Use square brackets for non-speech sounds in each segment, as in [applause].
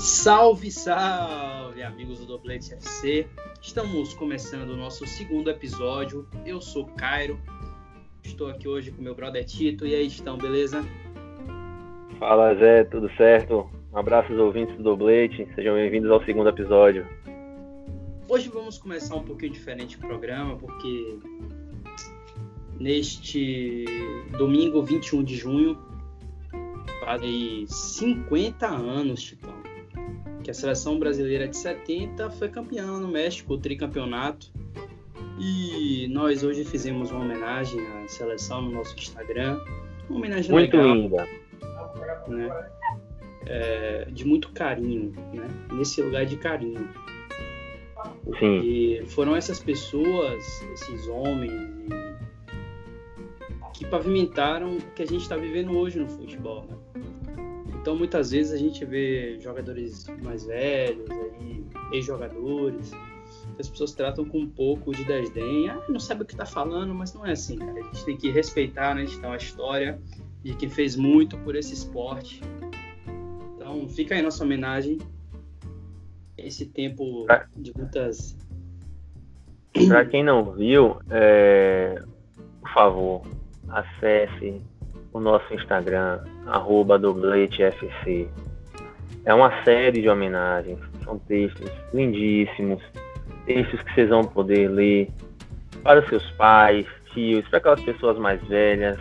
Salve, salve, amigos do Doblete FC. Estamos começando o nosso segundo episódio. Eu sou Cairo. Estou aqui hoje com meu brother Tito. E aí, estão, beleza? Fala, Zé, tudo certo? Um abraço aos ouvintes do Doblete. Sejam bem-vindos ao segundo episódio. Hoje vamos começar um pouquinho diferente o programa, porque neste domingo 21 de junho fazem 50 anos, Titão, que a seleção brasileira de 70 foi campeã no México, o tricampeonato. E nós hoje fizemos uma homenagem à seleção no nosso Instagram. Uma homenagem muito legal, linda. Né? É, de muito carinho, né? Nesse lugar de carinho. Sim. E foram essas pessoas, esses homens, que pavimentaram o que a gente está vivendo hoje no futebol. Né? Então, muitas vezes a gente vê jogadores mais velhos, aí, ex-jogadores, que as pessoas tratam com um pouco de desdém. Ah, não sabe o que está falando, mas não é assim, cara. A gente tem que respeitar, né? A gente tem uma história de quem fez muito por esse esporte. Então, fica aí nossa homenagem esse tempo de muitas. Para quem não viu, é... por favor, acesse o nosso Instagram, dobletefc. É uma série de homenagens, são textos lindíssimos, textos que vocês vão poder ler para os seus pais, tios, para aquelas pessoas mais velhas.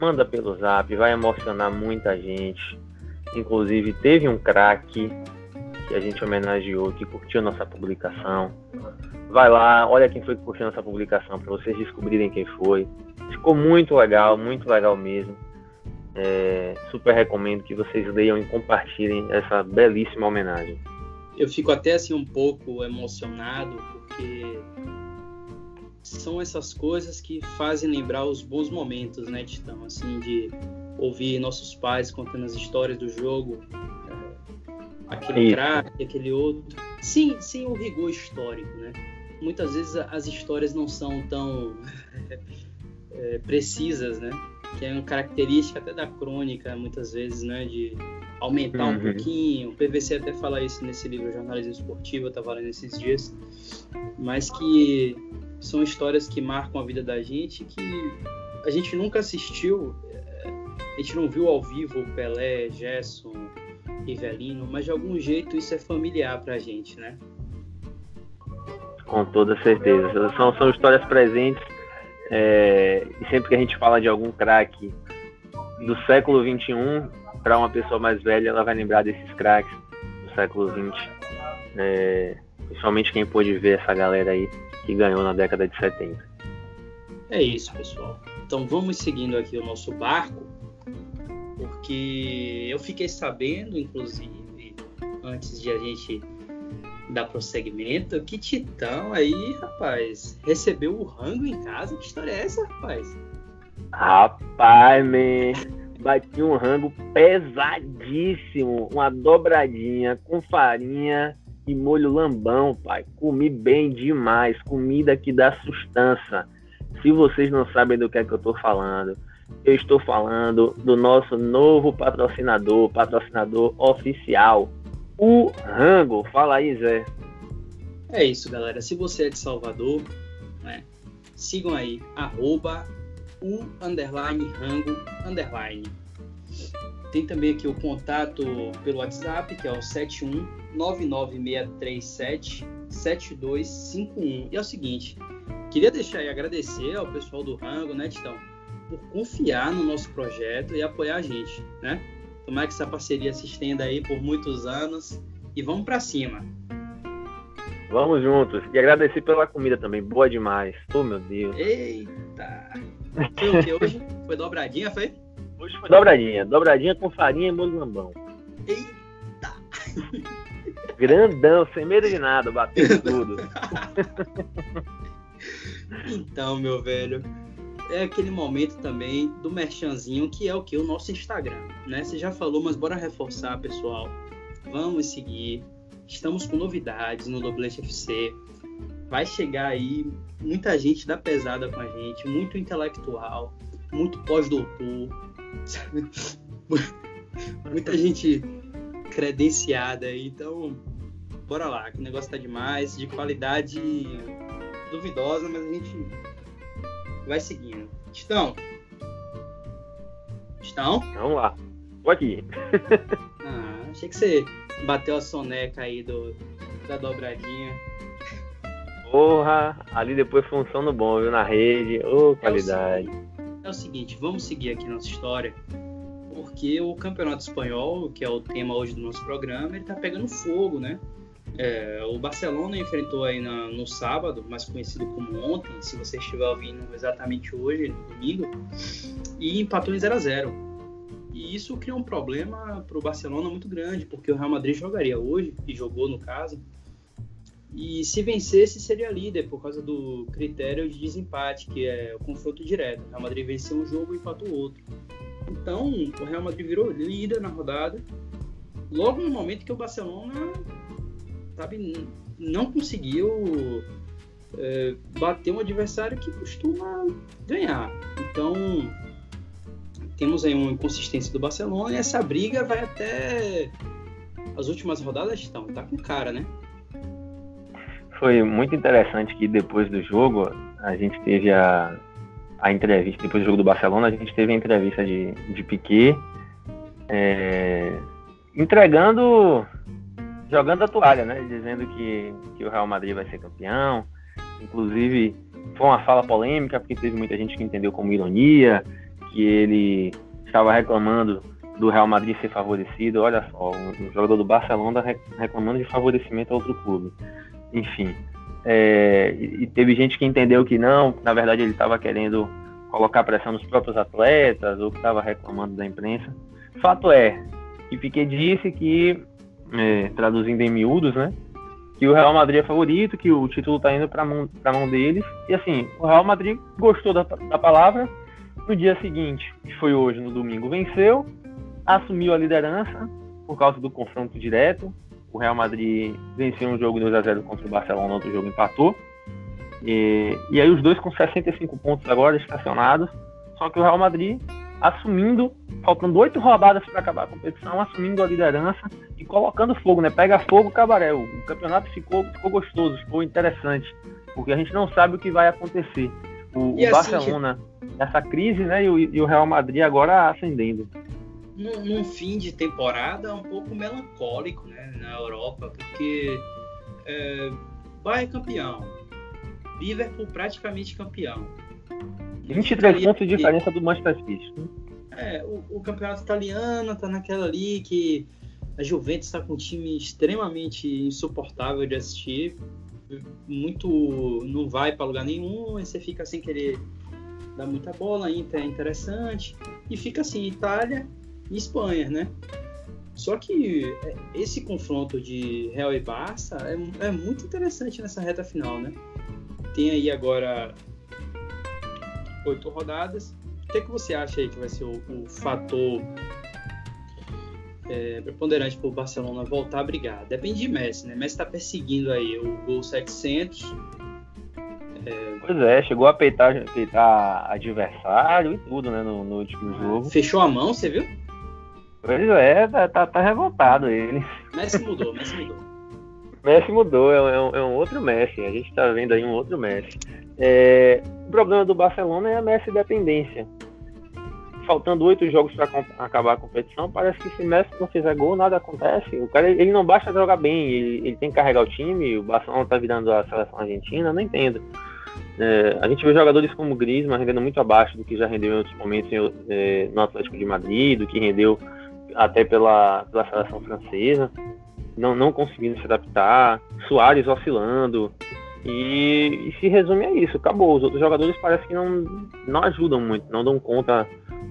Manda pelo zap, vai emocionar muita gente. Inclusive, teve um craque que a gente homenageou, que curtiu nossa publicação. Vai lá, olha quem foi que curtiu nossa publicação para vocês descobrirem quem foi. Ficou muito legal, muito legal mesmo. É, super recomendo que vocês leiam e compartilhem essa belíssima homenagem. Eu fico até assim um pouco emocionado porque são essas coisas que fazem lembrar os bons momentos, né, Titão? Assim, de ouvir nossos pais contando as histórias do jogo, aquele craque, aquele outro, sim, sem o rigor histórico, né? Muitas vezes as histórias não são tão [laughs] é, precisas, né? Que é uma característica até da crônica, muitas vezes, né? De aumentar uhum. um pouquinho. O PVC até fala isso nesse livro Jornalismo Esportivo, eu estava lendo esses dias. Mas que são histórias que marcam a vida da gente, que a gente nunca assistiu, é, a gente não viu ao vivo o Pelé, Gerson, Rivelino, mas de algum jeito isso é familiar pra gente, né? Com toda certeza. São, são histórias presentes é, e sempre que a gente fala de algum craque do século XXI, para uma pessoa mais velha, ela vai lembrar desses craques do século XX. É, principalmente quem pôde ver essa galera aí que ganhou na década de 70. É isso, pessoal. Então vamos seguindo aqui o nosso barco porque eu fiquei sabendo, inclusive, antes de a gente dar prosseguimento, que Titão aí, rapaz, recebeu o rango em casa. Que história é essa, rapaz? Rapaz, man, bati um rango pesadíssimo, uma dobradinha com farinha e molho lambão, pai. Comi bem demais, comida que dá sustância. Se vocês não sabem do que é que eu tô falando, eu estou falando do nosso novo patrocinador, patrocinador oficial, o Rango. Fala aí, Zé. É isso, galera. Se você é de Salvador, né, sigam aí, arroba o underline rango underline. Tem também aqui o contato pelo WhatsApp, que é o 71996377251. E é o seguinte, queria deixar e agradecer ao pessoal do Rango, né, Titão? por confiar no nosso projeto e apoiar a gente, né? Tomara que essa parceria se estenda aí por muitos anos e vamos para cima. Vamos juntos. E agradecer pela comida também, boa demais. Oh, meu Deus. Eita! Foi o que hoje? Foi dobradinha, foi? Hoje foi dobradinha. Dobradinha com farinha e molho lambão. Eita! Grandão, sem medo de nada, batendo tudo. [laughs] então, meu velho, é aquele momento também do merchanzinho, que é o que? O nosso Instagram, né? Você já falou, mas bora reforçar, pessoal. Vamos seguir. Estamos com novidades no Doblete FC. Vai chegar aí muita gente da pesada com a gente, muito intelectual, muito pós-doutor, [laughs] muita gente credenciada. Então, bora lá, que o negócio tá demais, de qualidade duvidosa, mas a gente vai seguindo. Estão? Estão? Vamos lá. Tô aqui. [laughs] ah, achei que você bateu a soneca aí do, da dobradinha. Porra, ali depois funciona bom, viu? Na rede. Ô, oh, qualidade. É o, seguinte, é o seguinte, vamos seguir aqui nossa história. Porque o Campeonato Espanhol, que é o tema hoje do nosso programa, ele tá pegando fogo, né? É, o Barcelona enfrentou aí na, no sábado, mais conhecido como ontem, se você estiver ouvindo exatamente hoje, no domingo, e empatou em 0 a 0 E isso criou um problema para o Barcelona muito grande, porque o Real Madrid jogaria hoje, e jogou no caso, e se vencesse seria líder por causa do critério de desempate, que é o confronto direto. O Real Madrid venceu um jogo e empatou o outro. Então, o Real Madrid virou líder na rodada, logo no momento que o Barcelona sabe, não conseguiu é, bater um adversário que costuma ganhar. Então, temos aí uma inconsistência do Barcelona e essa briga vai até as últimas rodadas estão, tá com cara, né? Foi muito interessante que depois do jogo a gente teve a, a entrevista, depois do jogo do Barcelona, a gente teve a entrevista de, de Piquet é, entregando jogando a toalha, né? Dizendo que, que o Real Madrid vai ser campeão. Inclusive, foi uma fala polêmica, porque teve muita gente que entendeu como ironia, que ele estava reclamando do Real Madrid ser favorecido. Olha só, um jogador do Barcelona reclamando de favorecimento a outro clube. Enfim. É, e teve gente que entendeu que não, na verdade ele estava querendo colocar pressão nos próprios atletas, ou que estava reclamando da imprensa. Fato é que Piquet disse que é, traduzindo em miúdos, né? Que o Real Madrid é favorito, que o título tá indo para mão, mão deles. E assim, o Real Madrid gostou da, da palavra. No dia seguinte, que foi hoje, no domingo, venceu, assumiu a liderança por causa do confronto direto. O Real Madrid venceu um jogo 2 a 0 contra o Barcelona, outro jogo empatou. E, e aí os dois com 65 pontos agora estacionados. Só que o Real Madrid assumindo, faltando oito rodadas para acabar a competição, assumindo a liderança e colocando fogo, né? Pega fogo, cabaré. O campeonato ficou, ficou gostoso, ficou interessante, porque a gente não sabe o que vai acontecer. O, o assim, Barcelona nessa crise, né? E o, e o, Real Madrid agora ascendendo. Num, num, fim de temporada um pouco melancólico, né? Na Europa, porque é, Bayern campeão, Liverpool praticamente campeão 23 pontos de diferença do Manchester City. É, o, o, campeonato italiano tá naquela ali que a Juventus está com um time extremamente insuportável de assistir. Muito. não vai para lugar nenhum, e você fica sem querer dar muita bola, Inter é interessante. E fica assim, Itália e Espanha, né? Só que é, esse confronto de Real e Barça é, é muito interessante nessa reta final, né? Tem aí agora oito rodadas. O que, é que você acha aí que vai ser o, o fator é, preponderante para o Barcelona voltar a brigar? Depende de Messi, né? Messi está perseguindo aí o gol 700. É... Pois é, chegou a peitar, peitar adversário e tudo, né, no, no último jogo. Fechou a mão, você viu? Pois é, tá, tá, tá revoltado ele. Messi mudou, Messi mudou. Messi mudou, é um, é um, outro Messi. A gente tá vendo aí um outro Messi. É, o problema do Barcelona é a Messi dependência. Faltando oito jogos para acabar a competição, parece que se Messi não fizer gol, nada acontece. O cara ele não basta jogar bem, ele, ele tem que carregar o time. O Barcelona tá virando a seleção argentina, não entendo. É, a gente vê jogadores como Griezmann rendendo muito abaixo do que já rendeu em outros momentos é, no Atlético de Madrid, do que rendeu até pela, pela seleção francesa, não, não conseguindo se adaptar. Soares oscilando. E, e, se resume a isso, acabou. Os outros jogadores parece que não, não ajudam muito, não dão conta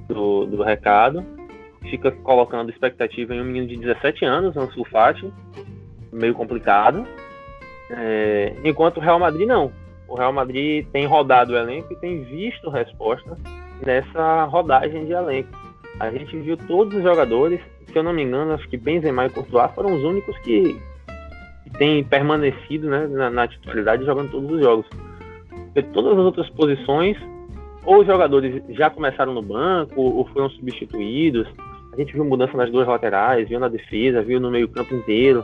do, do recado. Fica colocando expectativa em um menino de 17 anos, um sulfate, meio complicado. É, enquanto o Real Madrid não. O Real Madrid tem rodado o elenco e tem visto resposta nessa rodagem de elenco. A gente viu todos os jogadores, se eu não me engano, acho que Benzema e Courtois foram os únicos que tem permanecido né, na, na titularidade jogando todos os jogos. Porque todas as outras posições, ou os jogadores já começaram no banco, ou foram substituídos. A gente viu mudança nas duas laterais, viu na defesa, viu no meio-campo inteiro,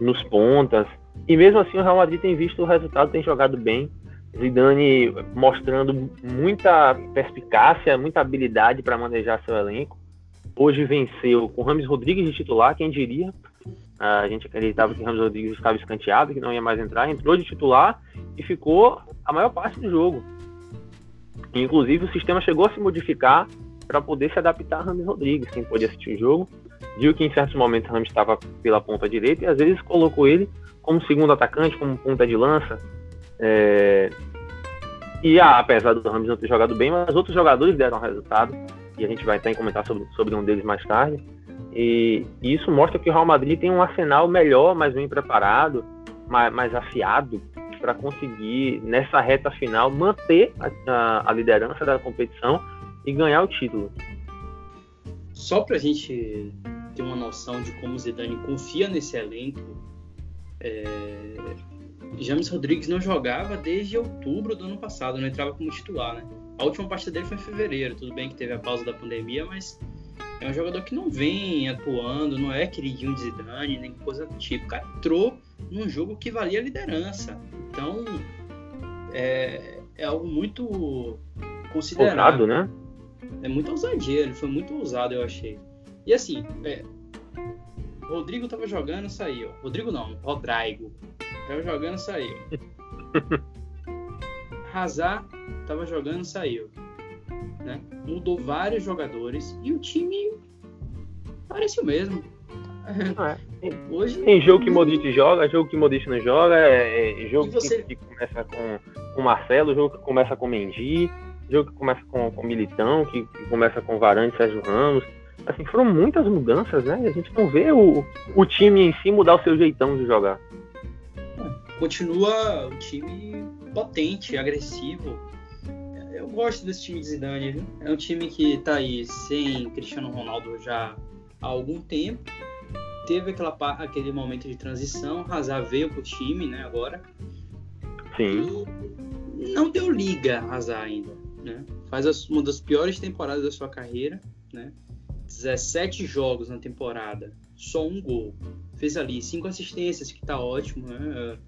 nos pontas. E mesmo assim o Real Madrid tem visto o resultado, tem jogado bem. Zidane mostrando muita perspicácia, muita habilidade para manejar seu elenco. Hoje venceu com Rames Rodrigues de titular, quem diria? A gente acreditava que Ramos Rodrigues estava escanteado, que não ia mais entrar, entrou de titular e ficou a maior parte do jogo. Inclusive, o sistema chegou a se modificar para poder se adaptar a Ramos Rodrigues. Quem pôde assistir o jogo viu que em certos momentos Ramos estava pela ponta direita e às vezes colocou ele como segundo atacante, como ponta de lança. É... E ah, apesar do Ramos não ter jogado bem, mas outros jogadores deram resultado e a gente vai em comentar sobre, sobre um deles mais tarde. E, e, isso mostra que o Real Madrid tem um arsenal melhor, mais bem preparado, mais, mais afiado para conseguir, nessa reta final, manter a, a, a, liderança da competição e ganhar o título. Só para a gente ter uma noção de como o Zidane confia nesse elenco, é... James Rodrigues não jogava desde outubro do ano passado, não entrava como titular, né? A última partida dele foi em fevereiro, tudo bem que teve a pausa da pandemia, mas é um jogador que não vem atuando, não é queridinho de Zidane, nem coisa do tipo. O cara entrou num jogo que valia a liderança. Então, é, é algo muito considerado. Ousado, né? É muito ousadia, ele foi muito ousado, eu achei. E assim, é, Rodrigo tava jogando, saiu. Rodrigo não, Rodrigo. Tava jogando, saiu. [laughs] Hazard tava jogando, saiu né? Mudou vários jogadores e o time parece o mesmo. É. [laughs] Hoje, tem jogo que Modric joga, jogo que Modric não joga, é, é jogo você... que, começa com, com Marcelo, jogo que começa com Mendy, jogo que começa com, com Militão, que, que começa com Varane e Sérgio Ramos. Assim, foram muitas mudanças, né? A gente não vê o, o time em si mudar o seu jeitão de jogar. Continua o time potente, agressivo, eu gosto desse time de Zidane, viu? É um time que tá aí sem Cristiano Ronaldo já há algum tempo. Teve aquela, aquele momento de transição, Hazard veio pro time, né, agora. Sim. E não deu liga Hazard ainda, né? Faz uma das piores temporadas da sua carreira, né? 17 jogos na temporada, só um gol. Fez ali cinco assistências, que tá ótimo, né?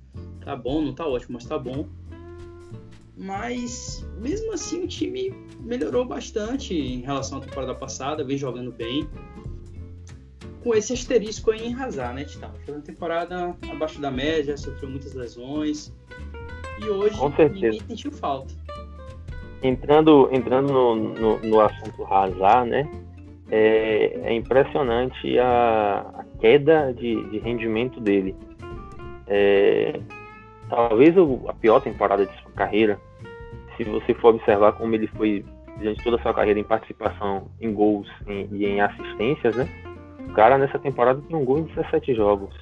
Tá bom, não tá ótimo, mas tá bom mas mesmo assim o time melhorou bastante em relação à temporada passada, vem jogando bem. Com esse asterisco aí em Hazard, né, Titão? Foi uma temporada abaixo da média, sofreu muitas lesões. E hoje ninguém sentiu falta. Entrando, entrando no, no, no assunto Hazard, né? É, é impressionante a, a queda de, de, rendimento dele. É, talvez a pior temporada de sua carreira se você for observar como ele foi durante toda a sua carreira em participação em gols em, e em assistências, né? O cara nessa temporada tem um gol em 17 jogos.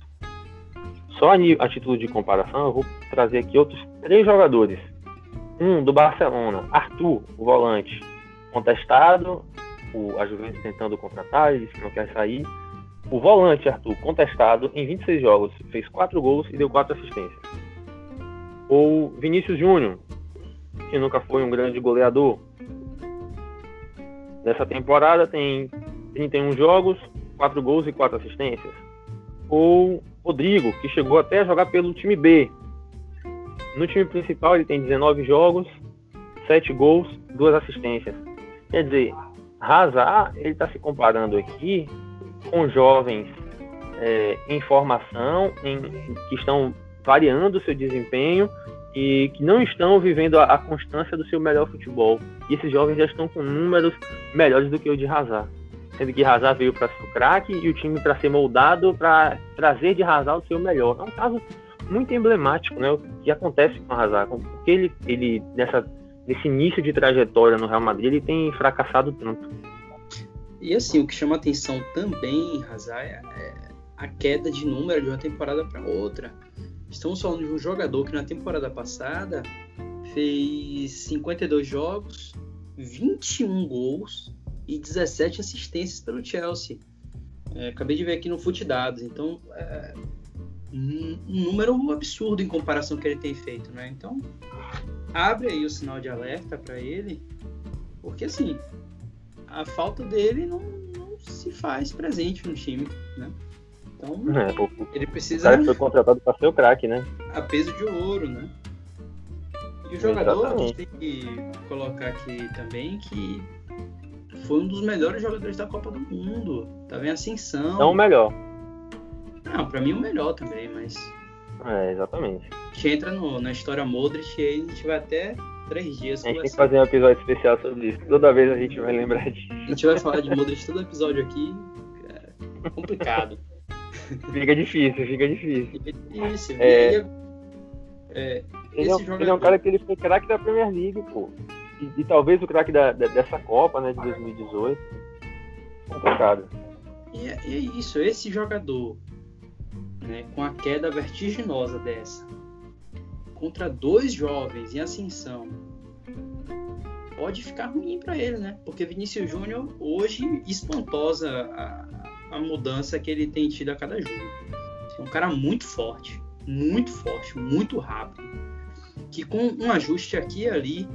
Só a, a título de comparação, eu vou trazer aqui outros três jogadores. Um do Barcelona, Arthur, o volante, contestado, o, a Juventus tentando contratar, ele disse que não quer sair. O volante, Arthur, contestado, em 26 jogos, fez 4 gols e deu 4 assistências. Ou Vinícius Júnior, que nunca foi um grande goleador. Nessa temporada tem 31 jogos, 4 gols e 4 assistências. Ou Rodrigo, que chegou até a jogar pelo time B. No time principal ele tem 19 jogos, 7 gols, 2 assistências. Quer dizer, Hazard, ele está se comparando aqui com jovens é, em formação, em, que estão variando o seu desempenho e que não estão vivendo a, a, constância do seu melhor futebol. E esses jovens já estão com números melhores do que o de Hazard. Sendo que Hazard veio para ser o craque e o time para ser moldado para trazer de Hazard o seu melhor. É um caso muito emblemático, né? O que acontece com o Hazard, porque ele, ele nessa, nesse início de trajetória no Real Madrid, ele tem fracassado tanto. E assim, o que chama atenção também Hazard é a queda de número de uma temporada para outra. Estamos falando de um jogador que na temporada passada fez 52 jogos, 21 gols e 17 assistências pelo Chelsea. É, acabei de ver aqui no Fute Dados, então é, um, número absurdo em comparação com o que ele tem feito, né? Então abre aí o sinal de alerta para ele, porque assim a falta dele não, não, se faz presente no time, né? Então, É, o, o ele precisa cara que foi contratado para ser o craque, né? a peso de ouro, né? E o jogador, a gente Exatamente. tem que colocar aqui também que foi um dos melhores jogadores da Copa do Mundo. Tava em ascensão. Não o melhor. Não, pra mim o melhor também, mas É, exatamente. a gente entra no- na história Modric e aí a gente vai até três dias A gente tem que fazer um episódio especial sobre isso. Toda vez a gente vai lembrar disso. A gente vai falar de Modric todo episódio aqui. É complicado. [laughs] Fica difícil, fica difícil. Isso. É. E aí, é, Ele é, ele é um cara que ele foi craque da Premier League, pô. E, e talvez o craque da- da- dessa Copa, né, de 2018. Complicado. E é, e é isso, esse jogador, né, com a queda vertiginosa dessa, contra dois jovens em ascensão, pode ficar ruim para ele, né? Porque Vinícius Júnior hoje espantosa a, a mudança que ele tem tido a cada jogo. É um cara muito forte, muito forte, muito rápido, que com um ajuste aqui e ali,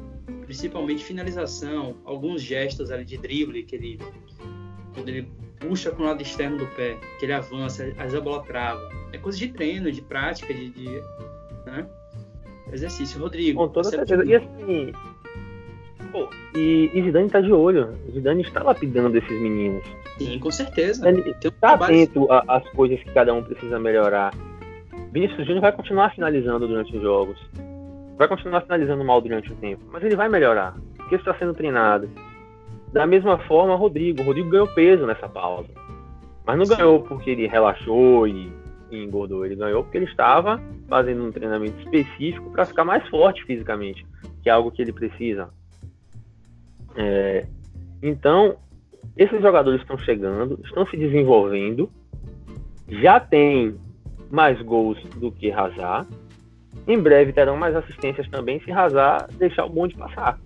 principalmente finalização, alguns gestos ali de drible que ele quando ele puxa para o lado externo do pé, que ele avança, a bola trava. É coisa de treino, de prática, de, de né? exercício. Rodrigo, Com toda você- certeza. E assim. Pô, e, e Zidane tá de olho. Zidane está lapidando esses meninos. Sim, com certeza. Ele um tá trabalho- atento às coisas que cada um precisa melhorar. Vinícius Júnior vai continuar finalizando durante os jogos. Vai continuar finalizando mal durante o tempo. Mas ele vai melhorar. Porque está sendo treinado. Da mesma forma, Rodrigo. O Rodrigo ganhou peso nessa pausa. Mas não Sim. ganhou porque ele relaxou e, e engordou. Ele ganhou porque ele estava fazendo um treinamento específico para ficar mais forte fisicamente. Que é algo que ele precisa. É, então, esses jogadores estão chegando, estão se desenvolvendo, já tem mais gols do que Hazard. Em breve terão mais assistências também se Hazard deixar o bonde passar.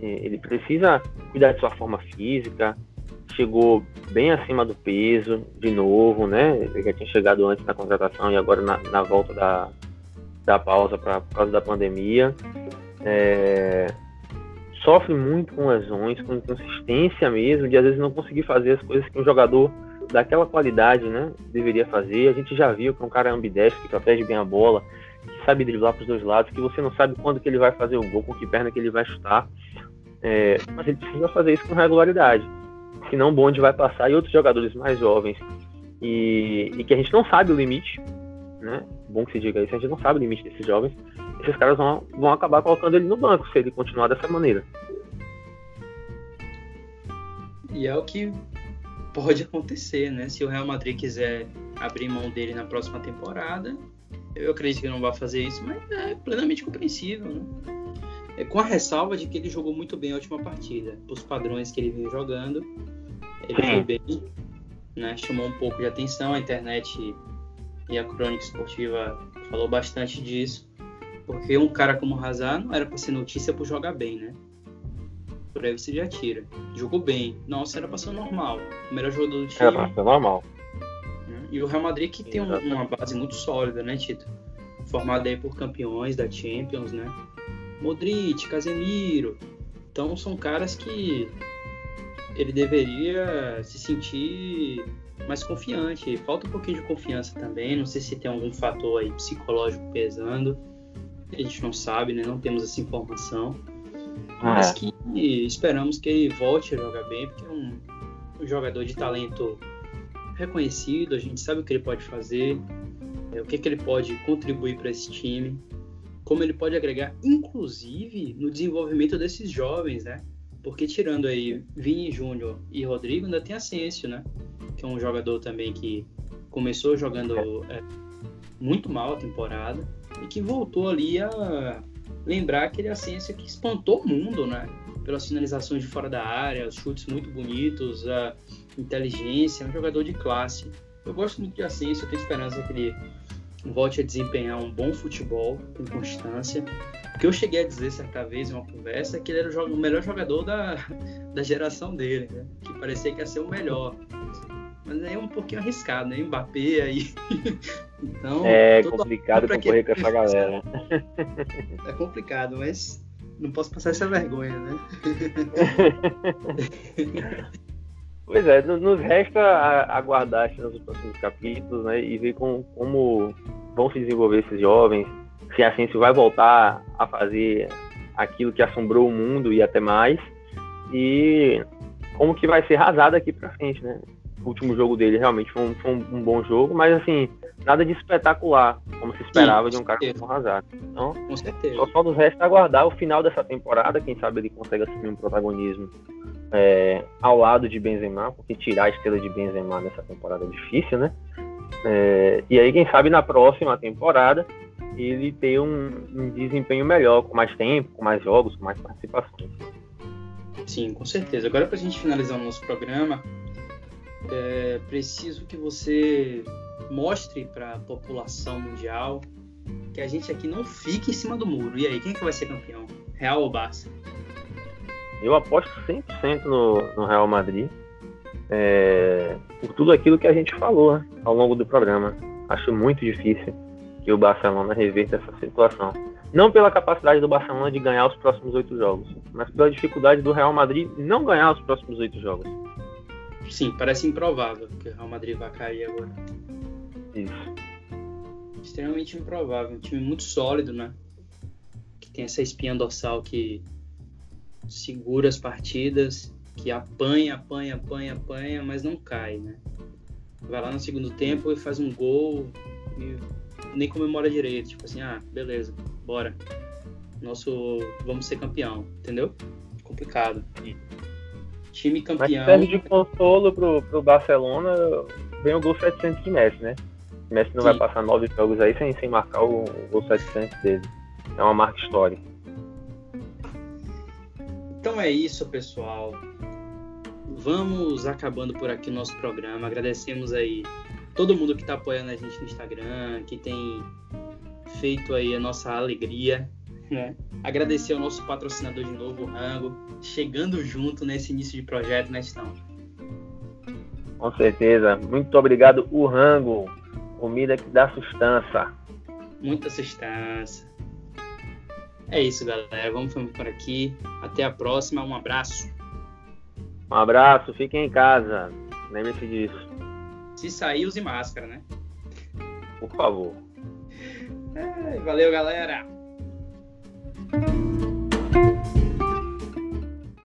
É, Ele precisa cuidar de sua forma física, chegou bem acima do peso, de novo, né? Ele já tinha chegado antes na contratação e agora na, na volta da, da pausa pra, por causa da pandemia. É, sofre muito com lesões, com inconsistência mesmo, de às vezes não conseguir fazer as coisas que um jogador daquela qualidade, né, deveria fazer. A gente já viu que um cara ambidestro, que protege bem a bola, que sabe driblar para os dois lados, que você não sabe quando que ele vai fazer o gol, com que perna que ele vai chutar. É, mas ele precisa fazer isso com regularidade. Senão o bonde vai passar e outros jogadores mais jovens e, e que a gente não sabe o limite, né? Bom que se diga isso, a gente não sabe o limite desses jovens. Esses caras vão, vão acabar colocando ele no banco se ele continuar dessa maneira. E é o que pode acontecer, né? Se o Real Madrid quiser abrir mão dele na próxima temporada, eu acredito que não vai fazer isso, mas é plenamente compreensível, né? É com a ressalva de que ele jogou muito bem a última partida, os padrões que ele vinha jogando, ele foi bem, né? Chamou um pouco de atenção, a internet e a crônica esportiva falou bastante disso, porque um cara como o Hazard não era para ser notícia por jogar bem, né? Por aí você já tira. Jogou bem. Nossa, era pra ser normal. O melhor jogador do time. Era pra ser normal. né? E o Real Madrid que tem um- uma base muito sólida, né, Tito? Formado aí por campeões da Champions, né? Modric, Casemiro. Então são caras que ele deveria se sentir mais confiante. Falta um pouquinho de confiança também. Não sei se tem algum fator aí psicológico pesando. A gente não sabe, né? Não temos essa informação. Mas É. que esperamos que ele volte a jogar bem, porque é um, um jogador de talento reconhecido, a gente sabe o que ele pode fazer, é, o que, que ele pode contribuir para esse time, como ele pode agregar, inclusive, no desenvolvimento desses jovens, né? Porque tirando aí Vini Júnior e Rodrigo, ainda tem Asensio, né? Que é um jogador também que começou jogando é, muito mal a temporada e que voltou ali a lembrar aquele Asensio que espantou o mundo, né? Pelas finalizações de fora da área, os chutes muito bonitos, a inteligência, é um jogador de classe. Eu gosto muito de Asensio, eu tenho esperança que ele volte a desempenhar um bom futebol com constância. Porque eu cheguei a dizer certa vez em uma conversa que ele era o, o melhor jogador da, [laughs] da geração dele, né? Que parecia que ia ser o melhor. Mas aí é um pouquinho arriscado, né? Mbappé aí. [laughs] então, É complicado concorrer quem- com essa galera. é complicado, mas não posso passar essa vergonha, né? [laughs] Pois é, nos resta aguardar nos próximos capítulos né, e ver com, como vão se desenvolver esses jovens, se a ciência vai voltar a fazer aquilo que assombrou o mundo e até mais, e como que vai ser rasado aqui para frente, né? O último jogo dele realmente foi um, foi um, bom jogo, mas assim, nada de espetacular, como se esperava Sim, de um cara como Hazard. Então, com certeza. Só, só nos resta aguardar o final dessa temporada, quem sabe ele consegue assumir um protagonismo é, ao lado de Benzema, porque tirar a estrela de Benzema nessa temporada é difícil, né? É, e aí, quem sabe na próxima temporada ele ter um, um, desempenho melhor, com mais tempo, com mais jogos, com mais participações. Sim, com certeza. Agora, para a gente finalizar o nosso programa, é preciso que você mostre para a população mundial que a gente aqui não fica em cima do muro. E aí, quem é que vai ser campeão? Real ou Barça? Eu aposto 100% no, no Real Madrid. É, por tudo aquilo que a gente falou né, ao longo do programa. Acho muito difícil que o Barcelona reverta essa situação. Não pela capacidade do Barcelona de ganhar os próximos oito jogos, mas pela dificuldade do Real Madrid não ganhar os próximos oito jogos. Sim, parece improvável que o Real Madrid vá cair agora. Isso. Extremamente improvável. Um time muito sólido, né? Que tem essa espinha dorsal que segura as partidas, que apanha, apanha, apanha, apanha, mas não cai, né? Vai lá no segundo tempo e faz um gol e nem comemora direito. Tipo assim, ah, beleza, bora. Nosso. Vamos ser campeão, entendeu? Complicado. Time campeão. Mas serve de consolo pro, pro Barcelona, vem o gol 700 de Messi, né? Messi não Sim. vai passar nove jogos aí sem, sem marcar o, o gol 700 dele. É uma marca histórica. Então é isso, pessoal. Vamos acabando por aqui o nosso programa. Agradecemos aí todo mundo que está apoiando a gente no Instagram, que tem feito aí a nossa alegria. Né? Agradecer ao nosso patrocinador de novo, o Rango, chegando junto nesse início de projeto, né, Estão? Com certeza. Muito obrigado, o Rango. Comida que dá sustância. Muita sustância. É isso, galera. Vamos por aqui. Até a próxima. Um abraço. Um abraço. Fiquem em casa. Lembre-se disso. Se sair, use máscara, né? Por favor. É, valeu, galera.